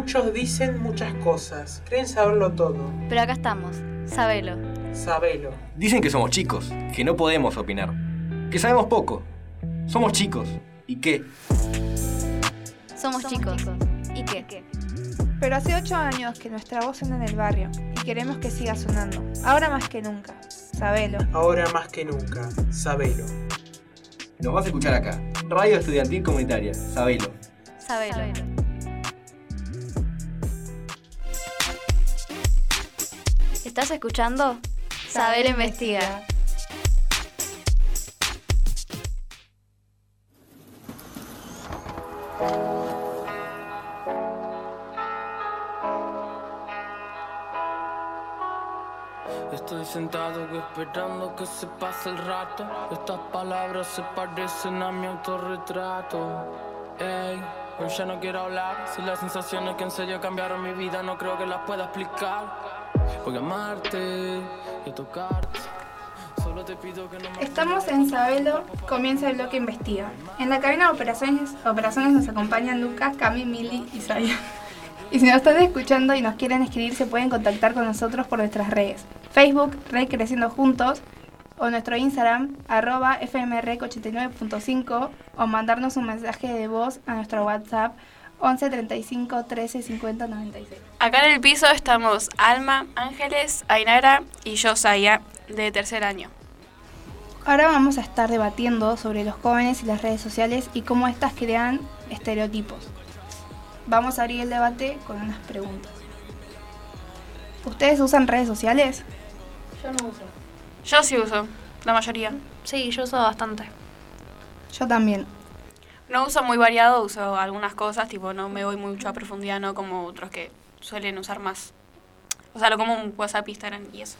Muchos dicen muchas cosas, creen saberlo todo. Pero acá estamos, sabelo. Sabelo. Dicen que somos chicos, que no podemos opinar, que sabemos poco. Somos chicos. ¿Y qué? Somos, chicos. ¿Y qué? Pero hace ocho años que nuestra voz suena en el barrio y queremos que siga sonando. Ahora más que nunca. Sabelo. Ahora más que nunca, sabelo. Nos vas a escuchar acá. Radio Estudiantil Comunitaria. Sabelo. Sabelo. ¿Estás escuchando? Sabelo investiga. Estoy sentado esperando que se pase el rato. Estas palabras se parecen a mi autorretrato. Ey, hoy ya no quiero hablar. Si las sensaciones que en serio cambiaron mi vida no creo que las pueda explicar. Voy amarte y a tocarte. Estamos en Sabelo, comienza el bloque Investiga. En la cabina de operaciones, operaciones nos acompañan Lucas, Cami, Mili y Saya. Y si nos están escuchando y nos quieren escribir, se pueden contactar con nosotros por nuestras redes. Facebook, Rey Creciendo Juntos, o nuestro Instagram, arroba fmrec89.5, o mandarnos un mensaje de voz a nuestro WhatsApp 11 35 13 50 96. Acá en el piso estamos Alma, Ángeles, Ainara y yo, Saya, de tercer año. Ahora vamos a estar debatiendo sobre los jóvenes y las redes sociales y cómo éstas crean estereotipos. Vamos a abrir el debate con unas preguntas. ¿Ustedes usan redes sociales? Yo no uso. Yo sí uso, la mayoría. Sí, yo uso bastante. Yo también. No uso muy variado, uso algunas cosas, tipo no me voy mucho a profundidad, no como otros que suelen usar más. O sea, lo como un WhatsApp, Instagram y eso.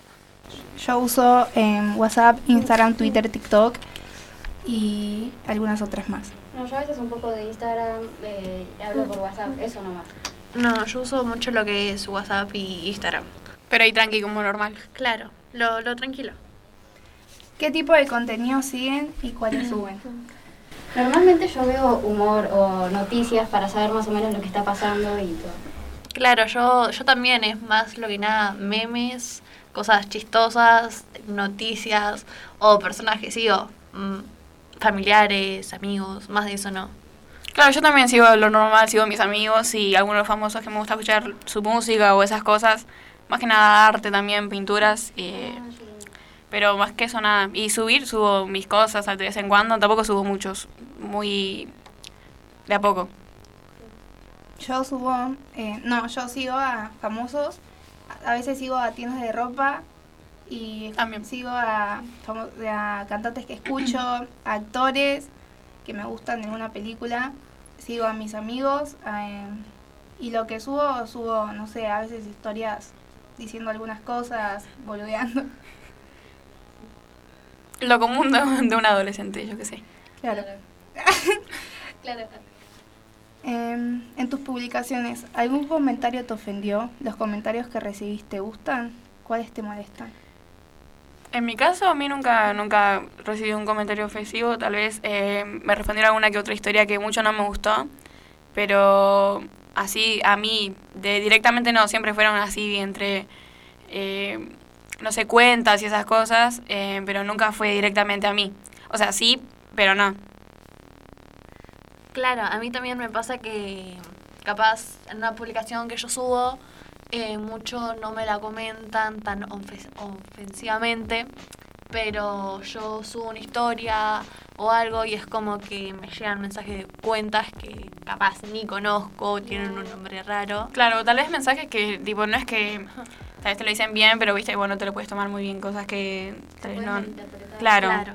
Yo uso em, WhatsApp, Instagram, Twitter, TikTok y algunas otras más. No, yo a veces un poco de Instagram, eh, hablo por WhatsApp, eso nomás. No, yo uso mucho lo que es WhatsApp y Instagram. Pero ahí tranqui como normal. Claro, lo, lo tranquilo. ¿Qué tipo de contenido siguen y cuáles suben? Normalmente yo veo humor o noticias para saber más o menos lo que está pasando y todo. Claro, yo, yo también es más lo que nada, memes, cosas chistosas, noticias o personajes, sí, o mm, familiares, amigos, más de eso no. Claro, yo también sigo lo normal, sigo a mis amigos y algunos famosos que me gusta escuchar su música o esas cosas. Más que nada arte también, pinturas. eh, pero más que eso nada. Y subir, subo mis cosas de vez en cuando. Tampoco subo muchos. Muy de a poco. Yo subo, eh, no, yo sigo a famosos, a veces sigo a tiendas de ropa y También. sigo a, a cantantes que escucho, a actores que me gustan en una película, sigo a mis amigos eh, y lo que subo, subo, no sé, a veces historias diciendo algunas cosas, boludeando. Lo común de, de un adolescente, yo qué sé. Claro. Claro. Em, en tus publicaciones, ¿algún comentario te ofendió? ¿Los comentarios que recibiste te gustan? ¿Cuáles te molestan? En mi caso, a mí nunca, nunca recibí un comentario ofensivo. Tal vez eh, me respondieron alguna que otra historia que mucho no me gustó. Pero así, a mí, de, directamente no, siempre fueron así entre, eh, no sé, cuentas y esas cosas. eh, pero nunca fue directamente a mí. O sea, sí, pero no. Claro, a mí también me pasa que capaz en una publicación que yo subo, eh, mucho no me la comentan tan ofensivamente, pero yo subo una historia o algo y es como que me llegan mensajes de cuentas que capaz ni conozco, tienen un nombre raro. Claro, tal vez mensajes que, tipo, no es que tal vez te lo dicen bien, pero viste, bueno, te lo puedes tomar muy bien, cosas que tal vez no. Claro. Claro.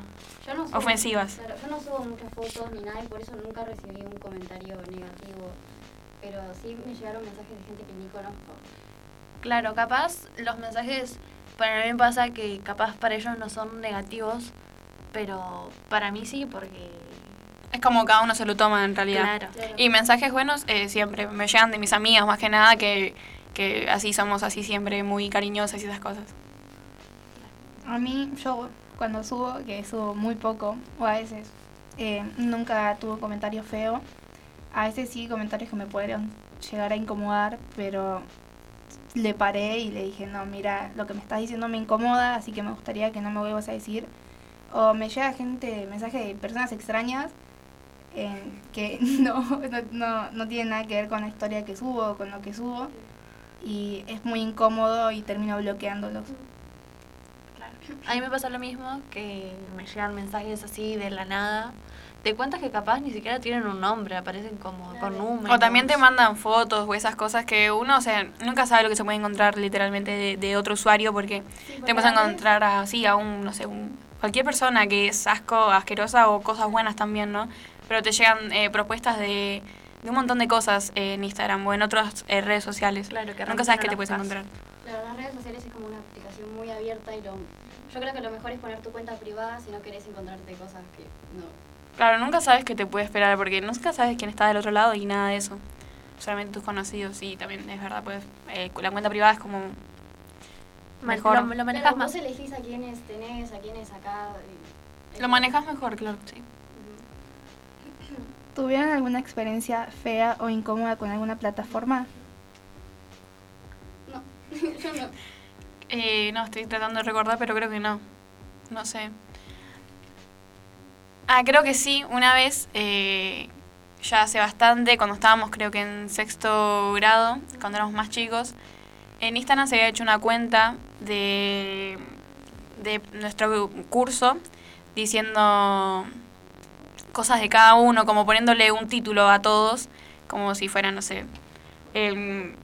Yo no subo- Ofensivas. Claro, yo no subo muchas fotos ni nada y por eso nunca recibí un comentario negativo. Pero sí me llegaron mensajes de gente que ni conozco. Claro, capaz los mensajes, para mí me pasa que capaz para ellos no son negativos, pero para mí sí, porque... Es como cada uno se lo toma en realidad. Claro. Claro. Y mensajes buenos eh, siempre me llegan de mis amigas más que nada, que, que así somos así siempre muy cariñosas y esas cosas. A mí, yo cuando subo, que subo muy poco, o a veces, eh, nunca tuve comentario feo. a veces sí comentarios que me podrían llegar a incomodar, pero le paré y le dije, no, mira, lo que me estás diciendo me incomoda, así que me gustaría que no me vuelvas a decir. O me llega gente, mensajes de personas extrañas eh, que no, no, no, no tienen nada que ver con la historia que subo con lo que subo. Y es muy incómodo y termino bloqueándolos. A mí me pasa lo mismo, que me llegan mensajes así de la nada, de cuentas que capaz ni siquiera tienen un nombre, aparecen como con números. O también te mandan fotos o esas cosas que uno, o sea, nunca sabe lo que se puede encontrar literalmente de, de otro usuario porque Sí, te porque vas a encontrar así a un, no sé, un, cualquier persona que es asco, asquerosa o cosas buenas también, ¿no? Pero te llegan eh, propuestas de, de un montón de cosas en Instagram o en otras eh, redes sociales. Claro, que Nunca sabes qué realmente te no puedes encontrar. Claro, las redes sociales es como una aplicación muy abierta y lo, yo creo que lo mejor es poner tu cuenta privada si no querés encontrarte cosas que no. Claro, nunca sabes qué te puede esperar porque nunca sabes quién está del otro lado y nada de eso. Solamente tus conocidos, sí, también es verdad, pues eh, la cuenta privada es como mejor. Lo, lo Pero manejas vos más. elegís a quiénes tenés, a quiénes acá. y- Lo manejas mejor, claro, sí. ¿Tuvieron alguna experiencia fea o incómoda con alguna plataforma? No, yo no. Eh, no, estoy tratando de recordar, pero creo que no. No sé. Ah, creo que sí. Una vez, eh, ya hace bastante, cuando estábamos creo que en sexto grado, cuando éramos más chicos, en Instagram se había hecho una cuenta de, de nuestro curso diciendo cosas de cada uno, como poniéndole un título a todos, como si fueran, no sé, el-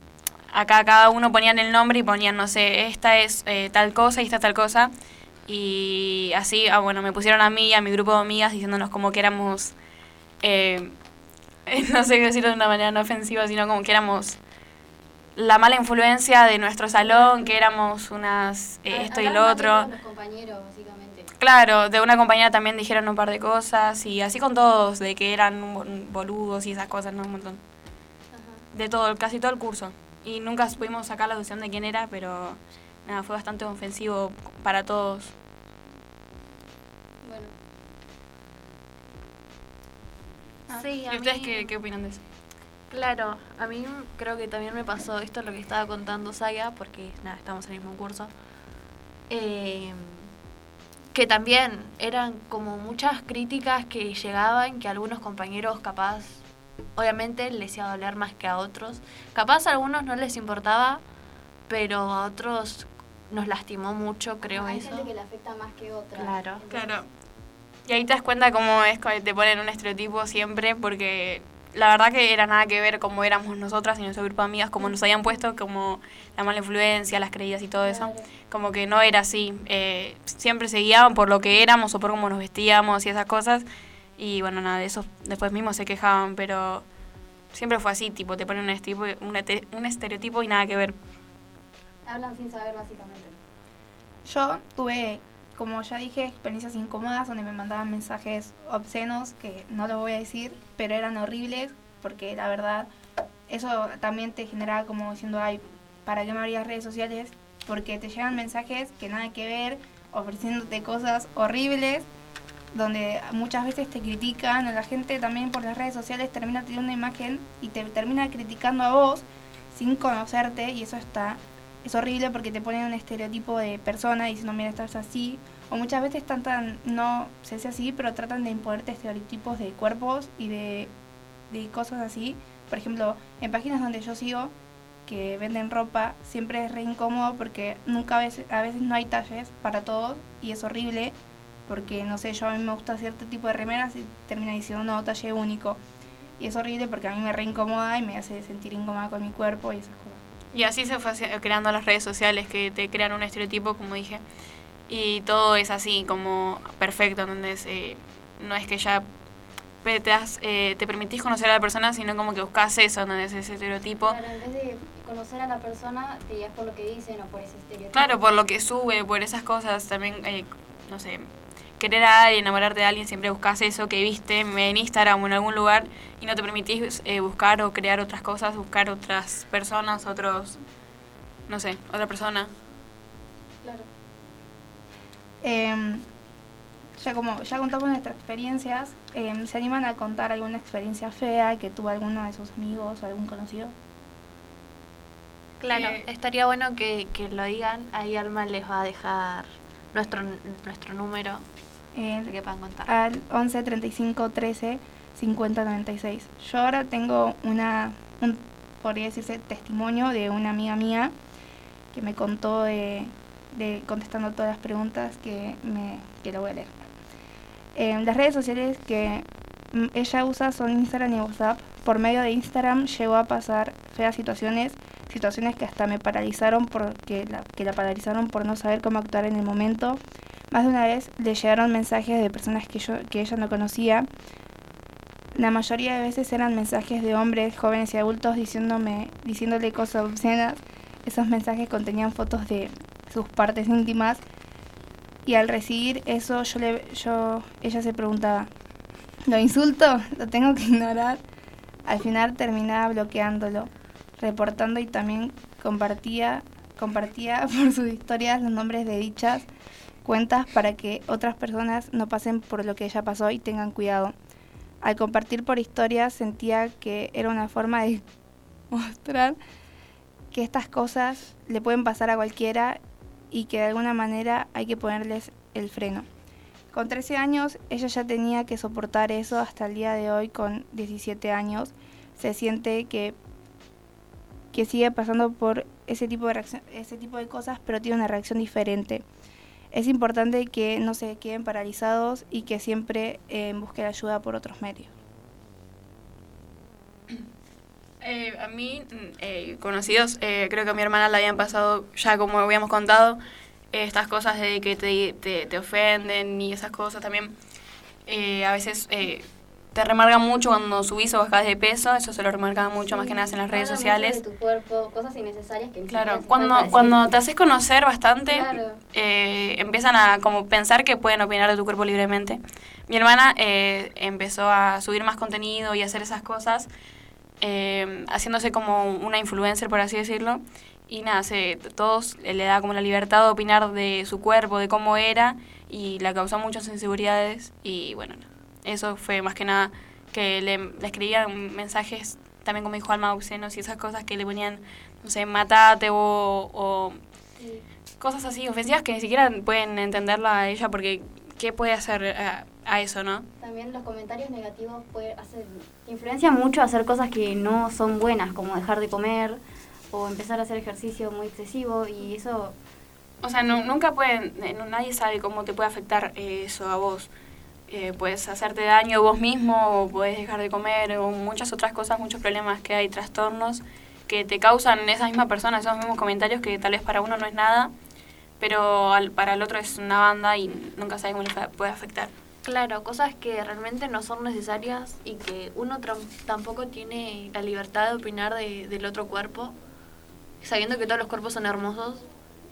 acá cada uno ponían el nombre y ponían, no sé, esta es eh, tal cosa y esta tal cosa. Y así, ah, bueno, me pusieron a mí y a mi grupo de amigas diciéndonos como que éramos, eh, no sé qué decirlo de una manera no ofensiva, sino como que éramos la mala influencia de nuestro salón, que éramos unas, eh, A- esto y lo otro. Los compañeros, básicamente. Claro, de una compañera también dijeron un par de cosas y así con todos, de que eran bol- boludos y esas cosas, ¿no? Un montón. Ajá. De todo, casi todo el curso. Y nunca pudimos sacar la deducción de quién era, pero nada, fue bastante ofensivo para todos. Bueno, Sí, a ¿Y ustedes mí- qué, qué opinan de eso? Claro, a mí creo que también me pasó esto lo que estaba contando Saya, porque nada, estamos en el mismo curso. Eh, que también eran como muchas críticas que llegaban, que algunos compañeros capaz, obviamente les iba a doler más que a otros. Capaz a algunos no les importaba, pero a otros nos lastimó mucho, creo hay eso. gente que le afecta más que otra. Claro. Entonces, Claro. Y ahí te das cuenta cómo es que te ponen un estereotipo siempre, porque la verdad que era nada que ver cómo éramos nosotras y nuestro grupo de amigas, como nos habían puesto, como la mala influencia, las creídas y todo eso. Como que no era así. eh, siempre se guiaban por lo que éramos o por cómo nos vestíamos y esas cosas. Y bueno, nada, de eso después mismos se quejaban, pero siempre fue así, tipo, te ponen un, estereotipo, un estereotipo y nada que ver. Hablan sin saber, básicamente. Yo tuve, como ya dije, experiencias incómodas donde me mandaban mensajes obscenos que no lo voy a decir, pero eran horribles porque la verdad eso también te generaba como diciendo, ay, ¿para qué me abrías redes sociales? Porque te llegan mensajes que nada que ver, ofreciéndote cosas horribles, donde muchas veces te critican, la gente también por las redes sociales termina teniendo una imagen y te termina criticando a vos sin conocerte y eso está es horrible porque te ponen un estereotipo de persona diciendo mira estás así o muchas veces tratan no sé si así pero tratan de imponerte estereotipos de cuerpos y de, de cosas así. Por ejemplo en páginas donde yo sigo que venden ropa siempre es re incómodo porque nunca a veces, a veces no hay talles para todos y es horrible porque no sé yo a mí me gusta cierto tipo de remeras y termina diciendo no talle único y es horrible porque a mí me re incomoda y me hace sentir incómoda con mi cuerpo y esas cosas. Y así se fue creando las redes sociales que te crean un estereotipo, como dije. Y todo es así, como perfecto, ¿entendés? Eh, no es que ya te, das, eh, te permitís conocer a la persona, sino como que buscas eso, ¿entendés? Ese estereotipo. Claro, en vez de conocer a la persona, te guías por lo que dicen o por ese estereotipo. Claro, por lo que sube, por esas cosas, también, eh, no sé, querer a alguien, enamorarte de alguien, siempre buscas eso que viste en Instagram o en algún lugar y no te permitís eh, buscar o crear otras cosas, buscar otras personas, otros, no sé, otra persona. Claro. Em, ya como ya contamos nuestras experiencias, eh, ¿se animan a contar alguna experiencia fea que tuvo alguno de sus amigos o algún conocido? Claro, Eh, estaría bueno que, que lo digan. Ahí Alma les va a dejar nuestro, nuestro número Eh, que puedan contar. al 11 35 13 50 96. Yo ahora tengo una, un, podría decirse, testimonio de una amiga mía que me contó de, de contestando todas las preguntas que, me, que lo voy a leer. Eh, las redes sociales que ella usa son Instagram y WhatsApp. Por medio de Instagram llegó a pasar feas situaciones, situaciones que hasta me paralizaron porque la, que la paralizaron por no saber cómo actuar en el momento. Más de una vez le llegaron mensajes de personas que, yo, que ella no conocía. La mayoría de veces eran mensajes de hombres, jóvenes y adultos diciéndome, diciéndole cosas obscenas. Esos mensajes contenían fotos de sus partes íntimas y al recibir eso yo le, yo, ella se preguntaba, ¿lo insulto? ¿Lo tengo que ignorar? Al final terminaba bloqueándolo, reportando y también compartía, compartía por sus historias los nombres de dichas cuentas para que otras personas no pasen por lo que ella pasó y tengan cuidado. Al compartir por historias sentía que era una forma de mostrar que estas cosas le pueden pasar a cualquiera y que de alguna manera hay que ponerles el freno. Con 13 años ella ya tenía que soportar eso hasta el día de hoy con 17 años. Se siente que, que sigue pasando por ese tipo, de reacción- ese tipo de cosas, pero tiene una reacción diferente. Es importante que no se queden paralizados y que siempre eh, busquen ayuda por otros medios. Eh, a mí, mm, eh, conocidos, eh, creo que a mi hermana le habían pasado, ya como habíamos contado, eh, estas cosas de que te, te, te ofenden y esas cosas también. eh, a veces eh, te remarcan mucho cuando subís o bajás de peso, eso se lo remarcan mucho más que nada en las redes sociales. de tu cuerpo, cosas innecesarias que Claro, cuando, cuando te haces conocer bastante, Claro. empiezan a como pensar que pueden opinar de tu cuerpo libremente. Mi hermana empezó a subir más contenido y hacer esas cosas, eh, haciéndose como una influencer, por así decirlo. Y nada, se, todos le da como la libertad de opinar de su cuerpo, de cómo era, y le causó muchas inseguridades. Y bueno, eso fue más que nada que le, le escribían mensajes, también como dijo Alma, obscenos y esas cosas que le ponían, no sé, matate o, o Sí. cosas así ofensivas que ni siquiera pueden entenderla a ella porque ¿qué puede hacer a, a eso, no? También los comentarios negativos puede hacer, influencian mucho a hacer cosas que no son buenas, como dejar de comer o empezar a hacer ejercicio muy excesivo y eso O sea, no- nunca pueden, eh, nadie sabe cómo te puede afectar eh, eso a vos. Eh, puedes hacerte daño vos mismo o puedes dejar de comer o muchas otras cosas, muchos problemas que hay, trastornos que te causan esa misma persona, esos mismos comentarios que tal vez para uno no es nada, pero al- para el otro es una banda y nunca sabe cómo le puede afectar. Claro, cosas que realmente no son necesarias y que uno tampoco tiene la libertad de opinar de- del otro cuerpo, sabiendo que todos los cuerpos son hermosos.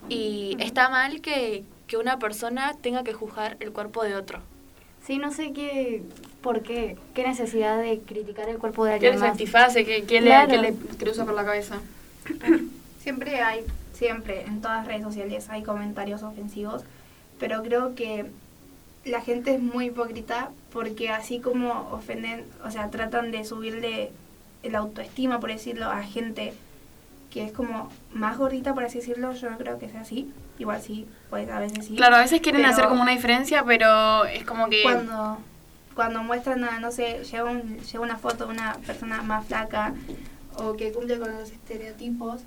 Y está mal que, que una persona tenga que juzgar el cuerpo de otro. Sí, no sé qué, por qué, qué necesidad de criticar el cuerpo de ¿Qué alguien les más. satisface? ¿Qué, qué Claro. le, qué le cruza por la cabeza? Siempre hay, siempre en todas las redes sociales hay comentarios ofensivos, pero creo que la gente es muy hipócrita porque así como ofenden, o sea, tratan de subirle el autoestima, por decirlo, a gente que es como más gordita, por así decirlo, yo no creo que sea así. Igual sí, pues a veces sí. Claro, a veces quieren hacer como una diferencia, pero es como que... Cuando, cuando muestran, a, no sé, lleva, un, lleva una foto de una persona más flaca o que cumple con los estereotipos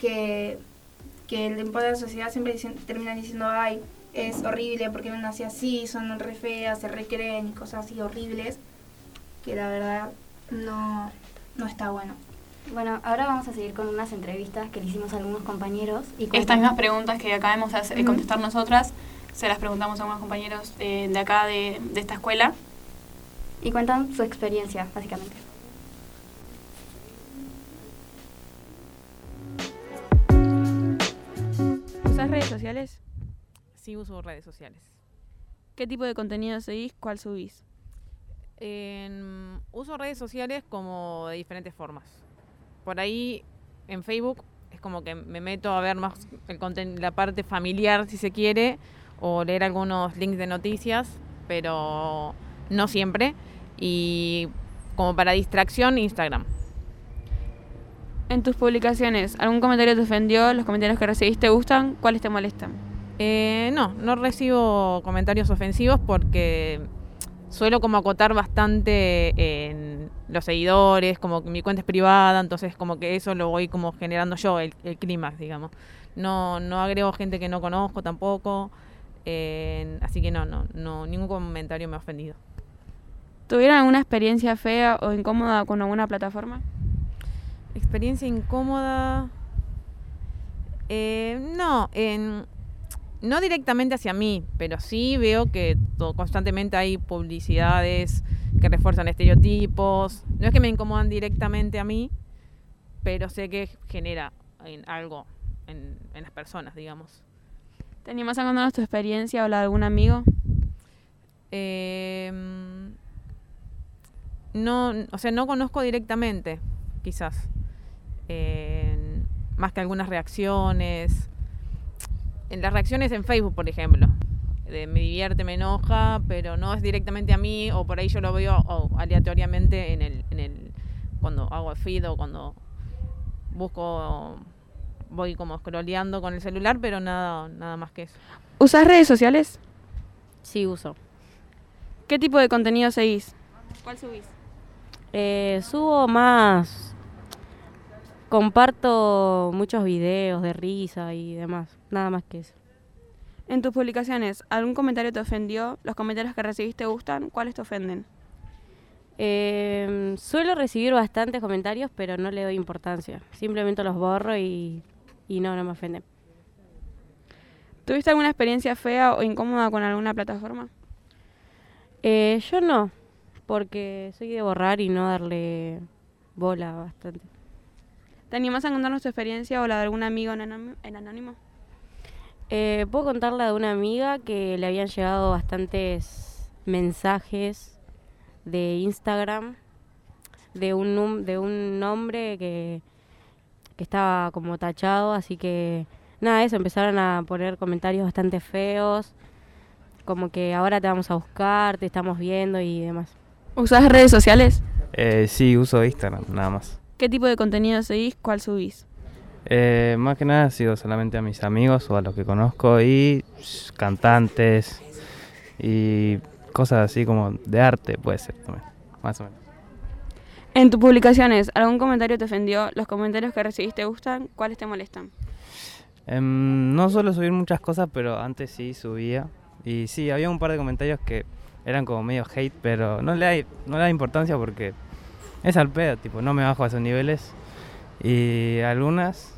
que, que le impone la sociedad, siempre dicen- terminan diciendo, ay, es horrible porque no nací así, son re feas, se recreen y cosas así horribles, que la verdad no, no está bueno. Bueno, ahora vamos a seguir con unas entrevistas que le hicimos a algunos compañeros y Estas mismas preguntas que acabamos de de contestar nosotras, se las preguntamos a unos compañeros eh, de acá, de, de esta escuela. y cuentan su experiencia, básicamente. ¿Usas redes sociales? Sí, uso redes sociales. ¿Qué tipo de contenido seguís? ¿Cuál subís? En- uso redes sociales como de diferentes formas. Por ahí, en Facebook, es como que me meto a ver más el la parte familiar, si se quiere, o leer algunos links de noticias, pero no siempre. Y como para distracción, Instagram. En tus publicaciones, ¿algún comentario te ofendió? ¿Los comentarios que recibiste te gustan? ¿Cuáles te molestan? Eh, no, no recibo comentarios ofensivos porque suelo como acotar bastante en los seguidores, como que mi cuenta es privada, entonces como que eso lo voy como generando yo, el, el clímax, digamos. No, no agrego gente que no conozco tampoco, eh, así que no, no, no, ningún comentario me ha ofendido. ¿Tuvieron alguna experiencia fea o incómoda con alguna plataforma? Experiencia incómoda. Eh, no, en, no directamente hacia mí, pero sí veo que constantemente hay publicidades que refuerzan estereotipos. No es que me incomodan directamente a mí, pero sé que genera en algo en, en las personas, digamos. ¿Te animás a contarnos tu experiencia o la de algún amigo? Eh, no, o sea, no conozco directamente, quizás. Eh, más que algunas reacciones. En las reacciones en Facebook, por ejemplo. De me divierte, me enoja, pero no es directamente a mí, o por ahí yo lo veo aleatoriamente en el, en el. cuando hago el feed o cuando busco. voy como scrolleando con el celular, pero nada, nada más que eso. ¿Usás redes sociales? Sí, uso. ¿Qué tipo de contenido seguís? ¿Cuál subís? Eh, subo más. Comparto muchos videos de risa y demás. Nada más que eso. En tus publicaciones, ¿algún comentario te ofendió? ¿Los comentarios que recibiste te gustan? ¿Cuáles te ofenden? Eh, suelo recibir bastantes comentarios, pero no le doy importancia. Simplemente los borro y, y no, no me ofenden. ¿Tuviste alguna experiencia fea o incómoda con alguna plataforma? Eh, yo no, porque soy de borrar y no darle bola bastante. ¿Te animás a contarnos tu experiencia o la de algún amigo en anónimo? Eh, Puedo contarla de una amiga que le habían llegado bastantes mensajes de Instagram de un, num- de un nombre que, que estaba como tachado, así que nada, eso, empezaron a poner comentarios bastante feos, como que ahora te vamos a buscar, te estamos viendo y demás. ¿Usás redes sociales? Eh, sí, uso Instagram, nada más. ¿Qué tipo de contenido seguís? ¿Cuál subís? Eh, más que nada sigo solamente a mis amigos o a los que conozco y cantantes y cosas así como de arte puede ser también, más o menos. En tus publicaciones, ¿algún comentario te ofendió? ¿Los comentarios que recibiste te gustan? ¿Cuáles te molestan? Em, no suelo subir muchas cosas, pero antes sí subía. Y sí, había un par de comentarios que eran como medio hate, pero no le da, no le da importancia porque es al pedo, tipo, no me bajo a esos niveles. Y algunas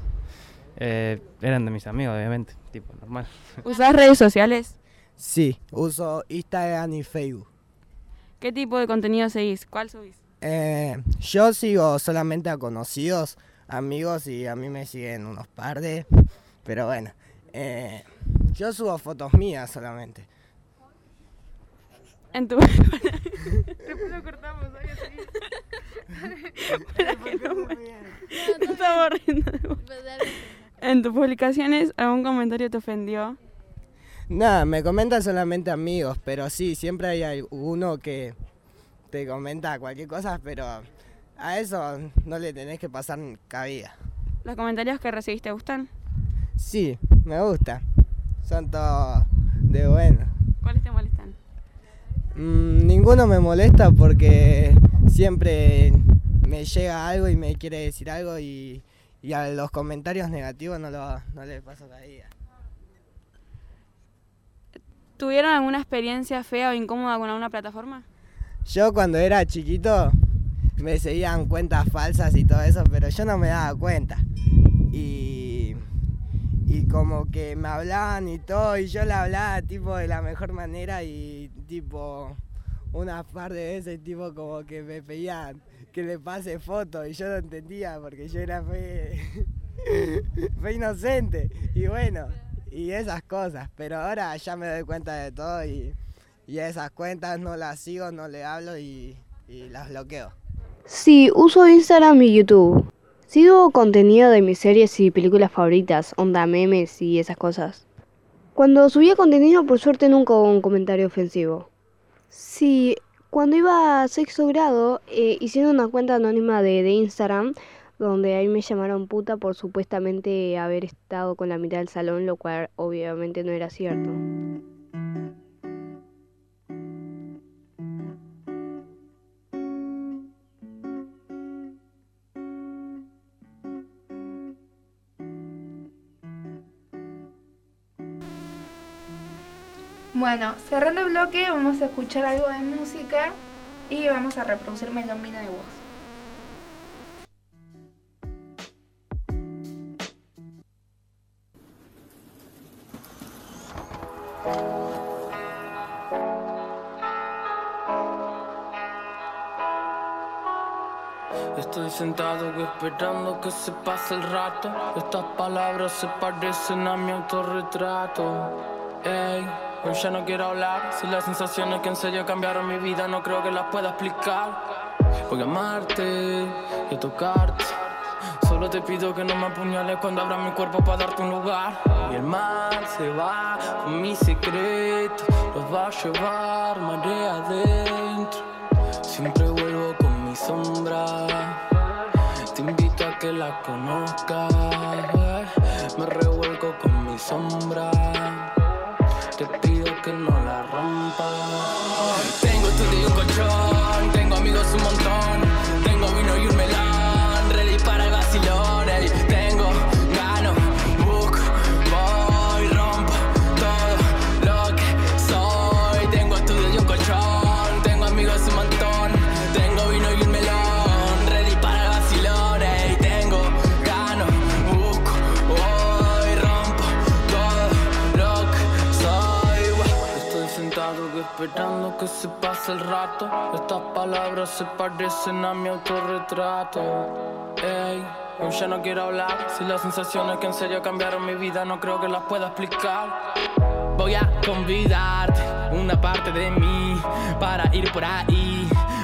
eh, eran de mis amigos, obviamente, tipo, normal. ¿Usás redes sociales? Sí, uso Instagram y Facebook. ¿Qué tipo de contenido seguís? ¿Cuál subís? Eh, yo sigo solamente a conocidos, amigos y a mí me siguen unos par de... Pero bueno, eh, yo subo fotos mías solamente. En tu... Después lo cortamos, ¿sabes? Para que no me- Estamos riendo de vos. En tus publicaciones, ¿algún comentario te ofendió? Nada, me comentan solamente amigos, pero sí, siempre hay alguno que te comenta cualquier cosa, pero a eso no le tenés que pasar cabida. ¿Los comentarios que recibiste te gustan? Sí, me gusta. Son todos de bueno. ¿Cuáles te molestan? Mm, ninguno me molesta porque siempre me llega algo y me quiere decir algo y, y a los comentarios negativos no, lo, no le paso cabida. ¿Tuvieron alguna experiencia fea o incómoda con alguna plataforma? Yo cuando era chiquito me seguían cuentas falsas y todo eso, pero yo no me daba cuenta. Y, y como que me hablaban y todo, y yo le hablaba tipo de la mejor manera y tipo unas par de veces tipo como que me pedían que le pase fotos y yo no entendía porque yo era fe, fe inocente. Y bueno, y esas cosas, pero ahora ya me doy cuenta de todo y, y esas cuentas no las sigo, no le hablo y, y las bloqueo. Sí, uso Instagram y YouTube. Sigo contenido de mis series y películas favoritas, onda memes y esas cosas. Cuando subía contenido, por suerte nunca hubo un comentario ofensivo. Sí, cuando iba a sexto grado, eh, hicieron una cuenta anónima de, de Instagram donde ahí me llamaron puta por supuestamente haber estado con la mitad del salón, lo cual obviamente no era cierto. Bueno, cerrando el bloque vamos a escuchar algo de música y vamos a reproducir Melomina de voz. Estoy sentado esperando que se pase el rato. Estas palabras se parecen a mi autorretrato. Ey, hoy ya no quiero hablar. Si las sensaciones que en serio cambiaron mi vida, no creo que las pueda explicar. Voy a amarte y a tocarte. Solo te pido que no me apuñales cuando abra mi cuerpo para darte un lugar. Y el mar se va con mi secreto, los va a llevar marea adentro. Siempre vuelvo con mi sombra. Te invito a que la conozcas. Me revuelco con mi sombra. Se pase el rato. Estas palabras se parecen a mi autorretrato. Ey, hoy ya no quiero hablar. Si las sensaciones que en serio cambiaron mi vida, no creo que las pueda explicar. Voy a convidarte una parte de mí para ir por ahí.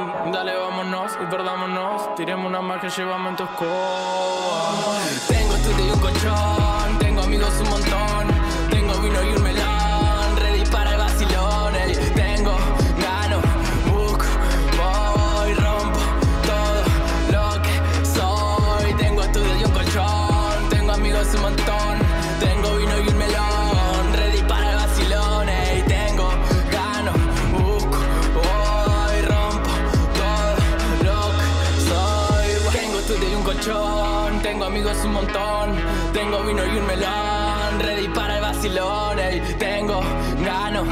Mm, Dale, vámonos y perdámonos. Tiremos una más que llevamos en tu escoba. Tengo estudio y un colchón. Tengo amigos un montón. Tengo vino y un melón. Ready para el vacilón. ey. Tengo gano,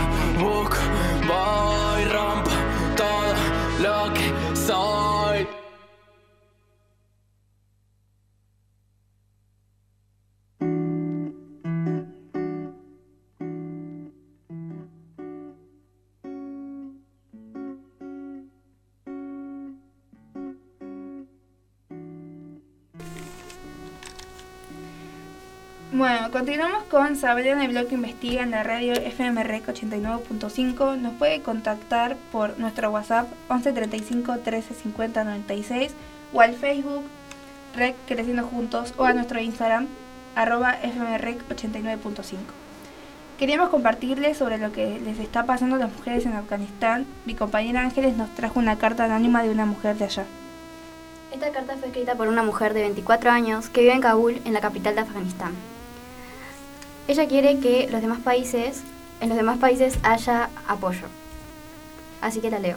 continuamos con Sabrina el blog Investiga en la radio FM Rec 89.5. Nos puede contactar por nuestro WhatsApp 11 35 13 50 96 o al Facebook Rec Creciendo Juntos o a nuestro Instagram arroba FMREC 89.5. Queríamos compartirles sobre lo que les está pasando a las mujeres en Afganistán. Mi compañera Ángeles nos trajo una carta anónima de una mujer de allá. Esta carta fue escrita por una mujer de 24 años que vive en Kabul, en la capital de Afganistán. Ella quiere que los demás países, en los demás países haya apoyo. Así que la leo.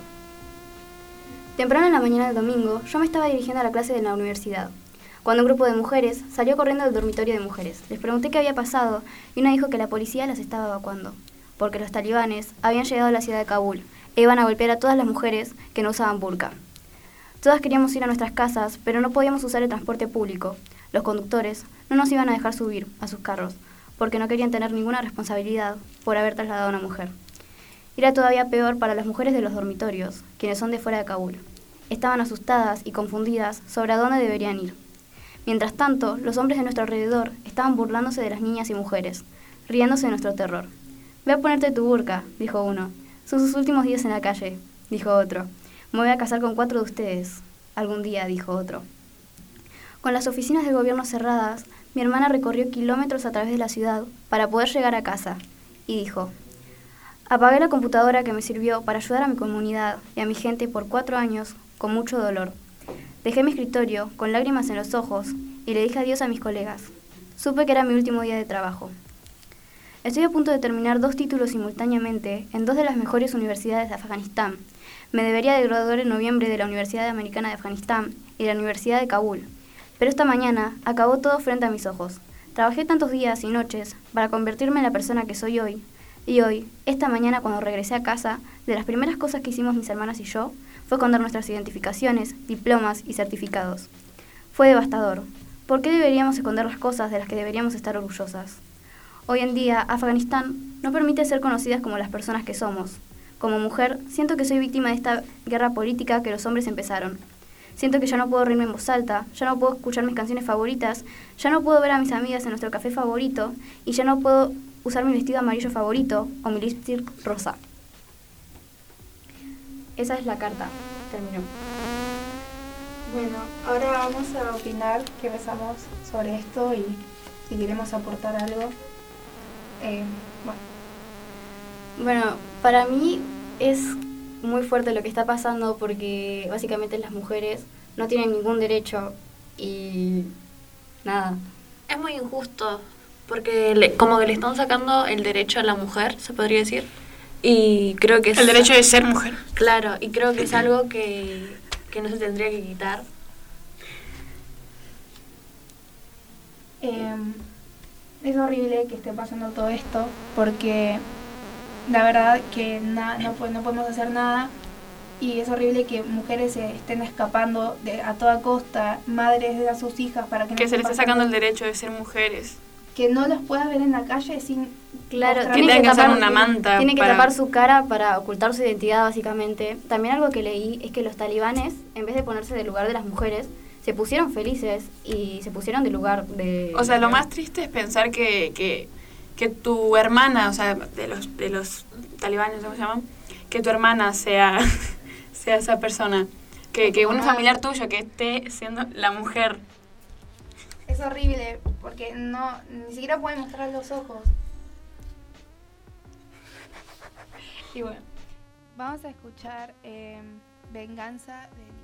Temprano en la mañana del domingo, yo me estaba dirigiendo a la clase de la universidad, cuando un grupo de mujeres salió corriendo del dormitorio de mujeres. Les pregunté qué había pasado y una dijo que la policía las estaba evacuando, porque los talibanes habían llegado a la ciudad de Kabul e iban a golpear a todas las mujeres que no usaban burka. Todas queríamos ir a nuestras casas, pero no podíamos usar el transporte público. Los conductores no nos iban a dejar subir a sus carros, porque no querían tener ninguna responsabilidad por haber trasladado a una mujer. Era todavía peor para las mujeres de los dormitorios, quienes son de fuera de Kabul. Estaban asustadas y confundidas sobre a dónde deberían ir. Mientras tanto, los hombres de nuestro alrededor estaban burlándose de las niñas y mujeres, riéndose de nuestro terror. Ve a ponerte tu burka, dijo uno. Son sus últimos días en la calle, dijo otro. Me voy a casar con cuatro de ustedes. Algún día, dijo otro. Con las oficinas del gobierno cerradas, mi hermana recorrió kilómetros a través de la ciudad para poder llegar a casa y dijo, apagué la computadora que me sirvió para ayudar a mi comunidad y a mi gente por cuatro años con mucho dolor. Dejé mi escritorio con lágrimas en los ojos y le dije adiós a mis colegas. Supe que era mi último día de trabajo. Estoy a punto de terminar dos títulos simultáneamente en dos de las mejores universidades de Afganistán. Me debería de graduar en noviembre de la Universidad Americana de Afganistán y la Universidad de Kabul. Pero esta mañana acabó todo frente a mis ojos. Trabajé tantos días y noches para convertirme en la persona que soy hoy. Y hoy, esta mañana cuando regresé a casa, de las primeras cosas que hicimos mis hermanas y yo fue esconder nuestras identificaciones, diplomas y certificados. Fue devastador. ¿Por qué deberíamos esconder las cosas de las que deberíamos estar orgullosas? Hoy en día, Afganistán no permite ser conocidas como las personas que somos. Como mujer, siento que soy víctima de esta guerra política que los hombres empezaron. Siento que ya no puedo reírme en voz alta, ya no puedo escuchar mis canciones favoritas, ya no puedo ver a mis amigas en nuestro café favorito y ya no puedo usar mi vestido amarillo favorito o mi lipstick rosa. Esa es la carta. Terminó. Bueno, ahora vamos a opinar qué pensamos sobre esto y si queremos aportar algo. Eh, bueno. Bueno, para mí es muy fuerte lo que está pasando porque básicamente las mujeres no tienen ningún derecho y nada. Es muy injusto porque le- como que le están sacando el derecho a la mujer, se podría decir. Y creo que es... El derecho de ser mujer. Claro, y creo que es algo que, que no se tendría que quitar. Eh, es horrible que esté pasando todo esto porque la verdad que na- no, po- no podemos hacer nada y es horrible que mujeres se estén escapando de, a toda costa, madres de a sus hijas para que no Que se les esté está sacando el derecho de ser mujeres. que no las puedas ver en la calle sin Claro, Que que usar una manta Tiene que para- tapar su cara para ocultar su identidad, básicamente. También algo que leí es que los talibanes, en vez de ponerse del lugar de las mujeres, se pusieron felices y se pusieron del lugar de... O sea, lo más triste es pensar que, que, que tu hermana, o sea, de los, de los talibanes, ¿cómo se llaman? Que tu hermana sea, sea esa persona. Que, que un familiar tuyo que esté siendo la mujer. Es horrible porque no ni siquiera pueden mostrar los ojos. Y bueno, vamos a escuchar eh, Venganza de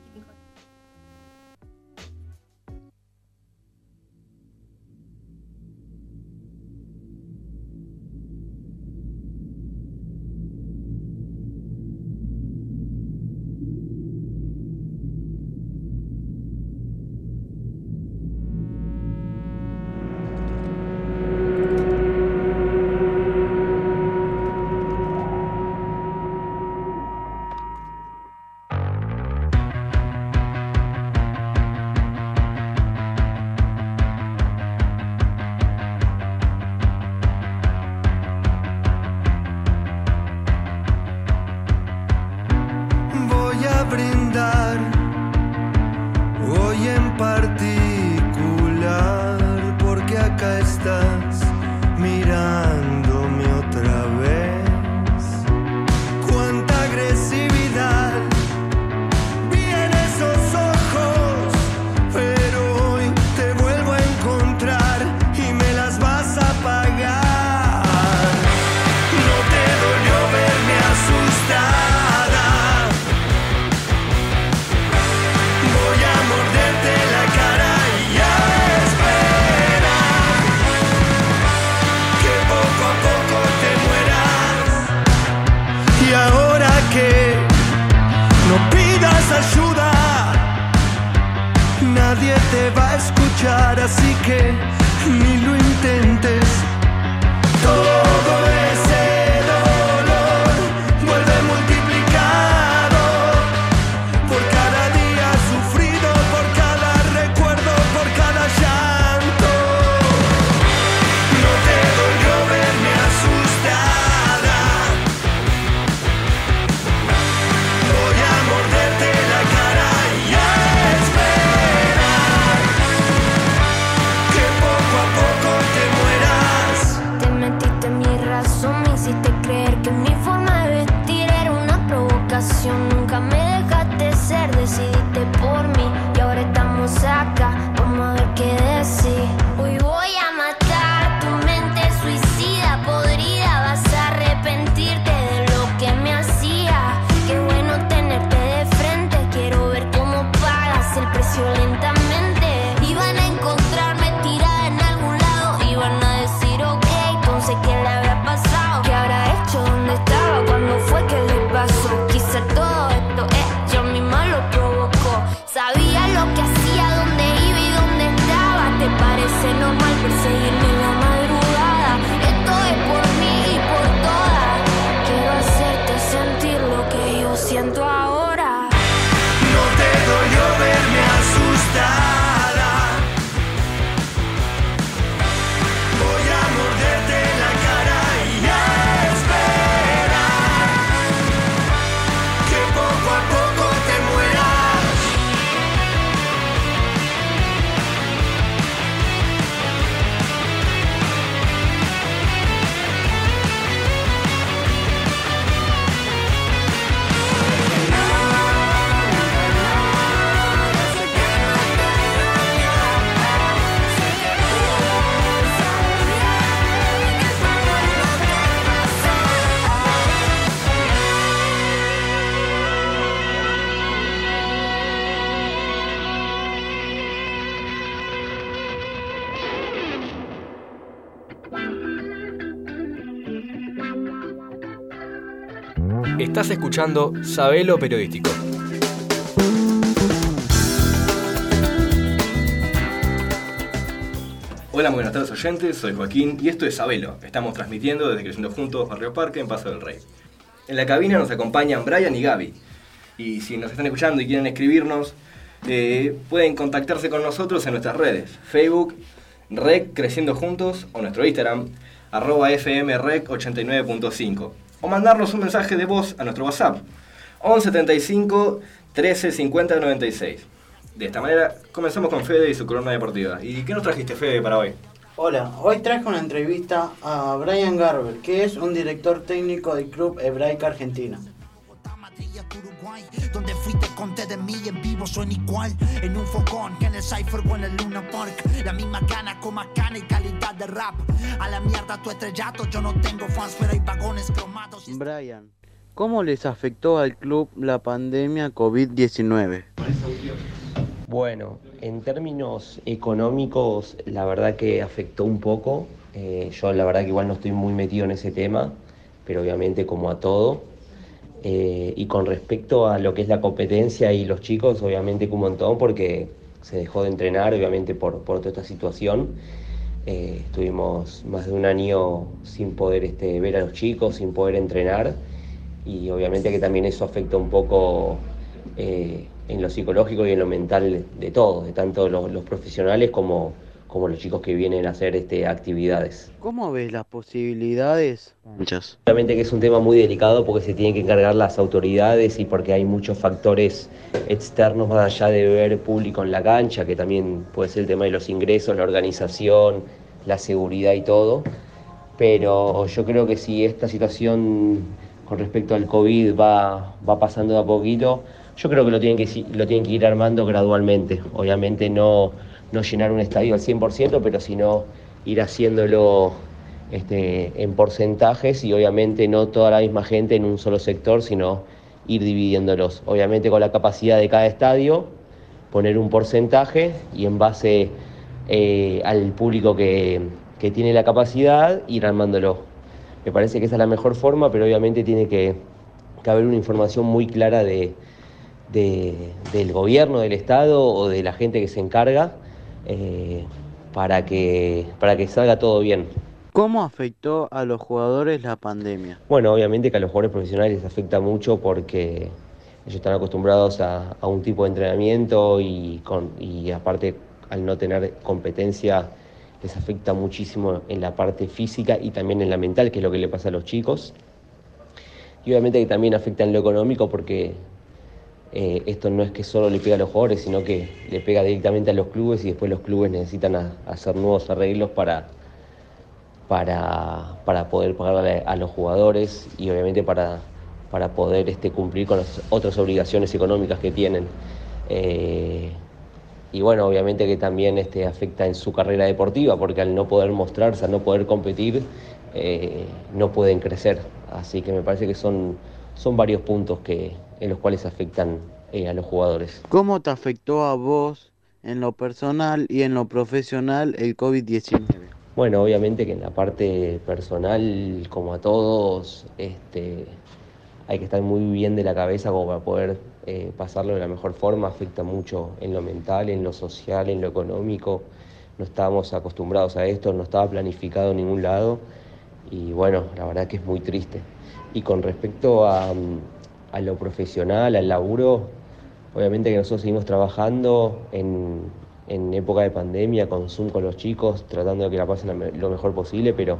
Estás escuchando Sabelo Periodístico. Hola, buenas tardes oyentes, soy Joaquín y esto es Sabelo. Estamos transmitiendo desde Creciendo Juntos Barrio Parque en Paso del Rey. En la cabina nos acompañan Brian y Gaby. Y si nos están escuchando y quieren escribirnos, eh, pueden contactarse con nosotros en nuestras redes. Facebook, Rec Creciendo Juntos o nuestro Instagram, arroba FMREC89.5. O mandarnos un mensaje de voz a nuestro WhatsApp, 1175 13 50 96. De esta manera comenzamos con Fede y su columna deportiva. ¿Y qué nos trajiste, Fede, para hoy? Hola, hoy traje una entrevista a Brian Garber, que es un director técnico del Club Hebraica Argentina. Donde conté de mí en vivo son igual En un fogón que en el Cypher o en el Luna Park La misma gana con más gana y calidad de rap A la mierda tu estrellato, yo no tengo fans pero hay vagones cromados Brian, ¿cómo les afectó al club la pandemia COVID-19? Bueno, en términos económicos, la verdad que afectó un poco. Eh, yo la verdad que igual no estoy muy metido en ese tema, pero obviamente como a todo. Eh, y con respecto a lo que es la competencia y los chicos, obviamente que un montón porque se dejó de entrenar, obviamente por, por toda esta situación. Eh, estuvimos más de un año sin poder este, ver a los chicos, sin poder entrenar y obviamente que también eso afecta un poco eh, en lo psicológico y en lo mental de todos, de tanto los, los profesionales como, como los chicos que vienen a hacer este, actividades. ¿Cómo ves las posibilidades? Muchas. Obviamente que es un tema muy delicado porque se tienen que encargar las autoridades y porque hay muchos factores externos más allá de ver público en la cancha, que también puede ser el tema de los ingresos, la organización, la seguridad y todo. Pero yo creo que si esta situación con respecto al COVID va, va pasando de a poquito, yo creo que lo tienen que, lo tienen que ir armando gradualmente. Obviamente no, no llenar un estadio al 100%, pero sino ir haciéndolo este, en porcentajes y obviamente no toda la misma gente en un solo sector, sino ir dividiéndolos. Obviamente con la capacidad de cada estadio, poner un porcentaje y en base eh, al público que, que tiene la capacidad, ir armándolo. Me parece que esa es la mejor forma, pero obviamente tiene que, haber una información muy clara de, de- del gobierno, del Estado o de la gente que se encarga eh, para, que, para que salga todo bien. ¿Cómo afectó a los jugadores la pandemia? Bueno, obviamente que a los jugadores profesionales les afecta mucho porque ellos están acostumbrados a, a un tipo de entrenamiento y, con, y aparte al no tener competencia les afecta muchísimo en la parte física y también en la mental, que es lo que le pasa a los chicos. Y obviamente que también afecta en lo económico porque eh, esto no es que solo le pega a los jugadores, sino que le pega directamente a los clubes y después los clubes necesitan hacer nuevos arreglos para, para, para poder pagarle a los jugadores y obviamente para, para poder este, cumplir con las otras obligaciones económicas que tienen. Eh, y bueno, obviamente que también este, afecta en su carrera deportiva, porque al no poder mostrarse, al no poder competir, eh, no pueden crecer. Así que me parece que son, son varios puntos que, en los cuales afectan eh, a los jugadores. ¿Cómo te afectó a vos en lo personal y en lo profesional el COVID-19? Bueno, obviamente que en la parte personal, como a todos, este, hay que estar muy bien de la cabeza como para poder eh, pasarlo de la mejor forma. Afecta mucho en lo mental, en lo social, en lo económico. no estábamos acostumbrados a esto, no estaba planificado en ningún lado y bueno, la verdad que es muy triste. Y con respecto a, a lo profesional, al laburo, obviamente que nosotros seguimos trabajando en, en época de pandemia, con Zoom con los chicos, tratando de que la pasen lo mejor posible, pero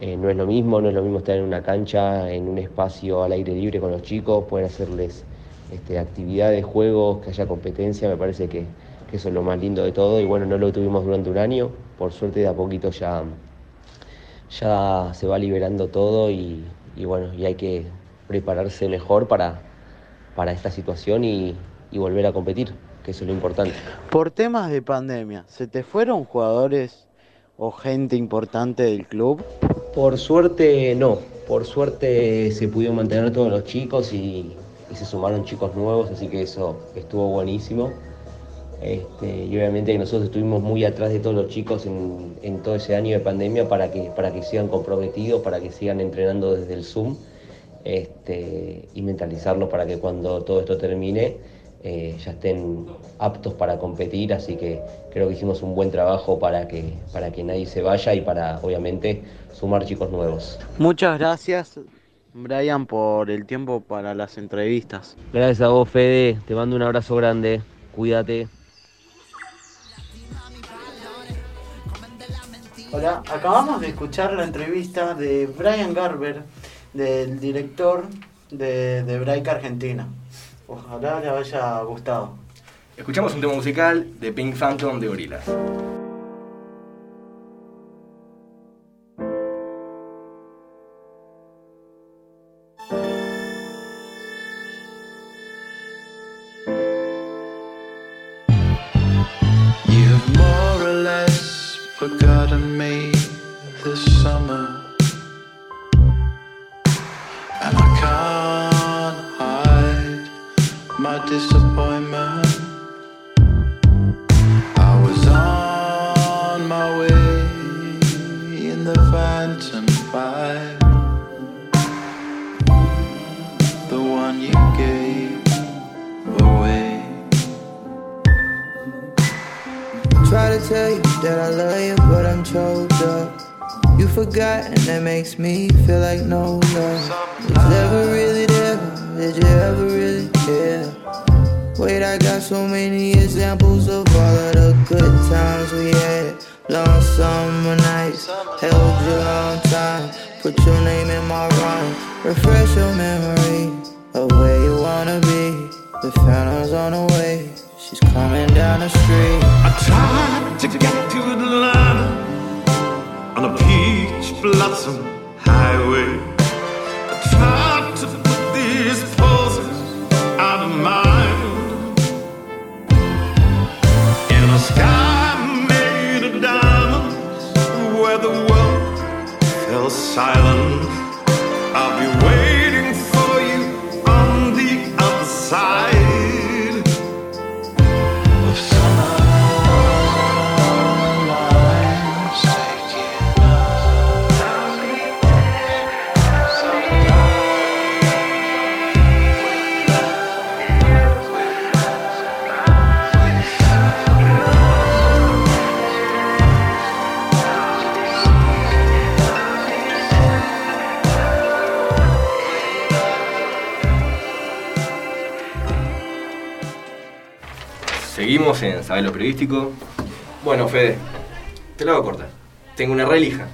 eh, no es lo mismo, no es lo mismo estar en una cancha, en un espacio al aire libre con los chicos, poder hacerles este, actividades, juegos, que haya competencia, me parece que, que eso es lo más lindo de todo. Y bueno, no lo tuvimos durante un año, por suerte de a poquito ya, ya se va liberando todo y, y bueno, y hay que prepararse mejor para, para esta situación y, y volver a competir, que eso es lo importante. Por temas de pandemia, ¿se te fueron jugadores o gente importante del club? Por suerte no, por suerte se pudieron mantener todos los chicos y, y se sumaron chicos nuevos, así que eso estuvo buenísimo. Este, y obviamente nosotros estuvimos muy atrás de todos los chicos en, en todo ese año de pandemia para que, para que sigan comprometidos, para que sigan entrenando desde el Zoom este, y mentalizarlos para que cuando todo esto termine eh, ya estén aptos para competir, así que creo que hicimos un buen trabajo para que, para que nadie se vaya y para obviamente sumar chicos nuevos. Muchas gracias, Brian, por el tiempo para las entrevistas. Gracias a vos, Fede, te mando un abrazo grande, cuídate. Hola, acabamos de escuchar la entrevista de Brian Garber, del director de, de Break Argentina. Ojalá le haya gustado. Escuchamos un tema musical de Pink Phantom de Gorillaz. So many examples of all of the good times we had. Long summer nights, held you long time. Put your name in my rhyme, refresh your memory of where you wanna be. The phantom's on the way, she's coming down the street. I tried to get to Atlanta on a peach blossom highway. I tried to put these poses out of mind a sky made of diamonds where the world fell silent. I'll be waiting Seguimos en Saber lo Periodístico. Bueno, Fede, te lo hago corta. Tengo una relija.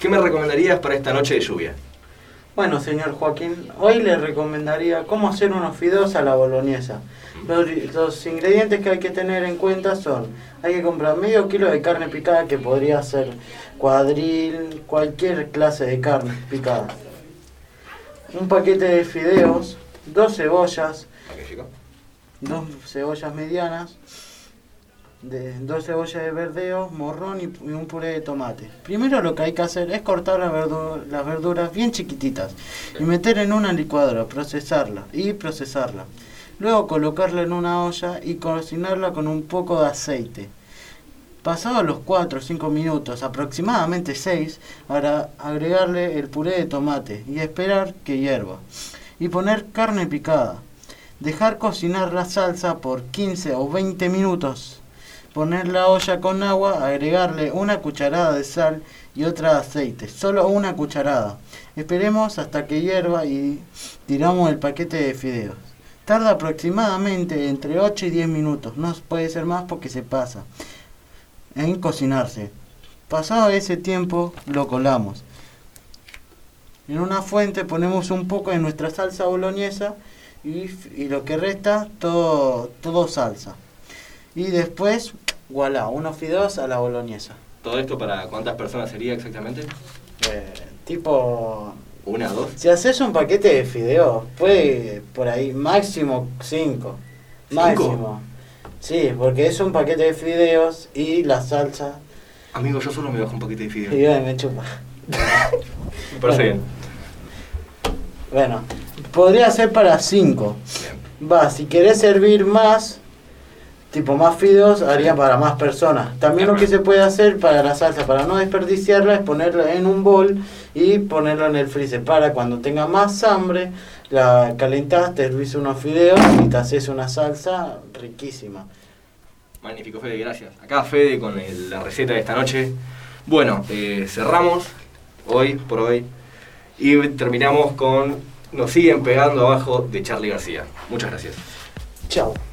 ¿Qué me recomendarías para esta noche de lluvia? Bueno, señor Joaquín, hoy le recomendaría cómo hacer unos fideos a la boloñesa. Los, los ingredientes que hay que tener en cuenta son, hay que comprar medio kilo de carne picada, que podría ser cuadril, cualquier clase de carne picada. Un paquete de fideos, dos cebollas, dos cebollas medianas, de, dos cebollas de verdeo, morrón y, un puré de tomate. Primero lo que hay que hacer es cortar las, verdu- verduras bien chiquititas y meter en una licuadora, procesarla y procesarla. Luego colocarla en una olla y cocinarla con un poco de aceite. Pasados los 4 o 5 minutos, aproximadamente 6, para agregarle el puré de tomate y esperar que hierva. Y poner carne picada. Dejar cocinar la salsa por 15 o 20 minutos poner la olla con agua, agregarle una cucharada de sal y otra de aceite, solo una cucharada. Esperemos hasta que hierva y tiramos el paquete de fideos. Tarda aproximadamente entre 8 y 10 minutos, no puede ser más porque se pasa en cocinarse. Pasado ese tiempo lo colamos. En una fuente ponemos un poco de nuestra salsa boloñesa y, y lo que resta todo, todo salsa. Y después, voilà, unos fideos a la boloñesa. ¿Todo esto para cuántas personas sería exactamente? Eh, tipo... ¿Una, dos? Si haces un paquete de fideos, puede por ahí máximo 5. Máximo. Sí, porque es un paquete de fideos y la salsa. Amigo, yo solo me bajo un paquete de fideos. Y yo me chupa. Me parece bien. Bueno, podría ser para 5. Va, si querés servir más, tipo más fideos, haría para más personas. También lo que se puede hacer para la salsa, para no desperdiciarla, es ponerla en un bol y ponerlo en el freezer. Para cuando tenga más hambre, la calentás, te hervís unos fideos y te haces una salsa riquísima. Magnífico, Fede, gracias. Acá Fede con el- la receta de esta noche. Bueno, eh, cerramos hoy por hoy y terminamos con Nos siguen pegando abajo de Charlie García. Muchas gracias. Chao.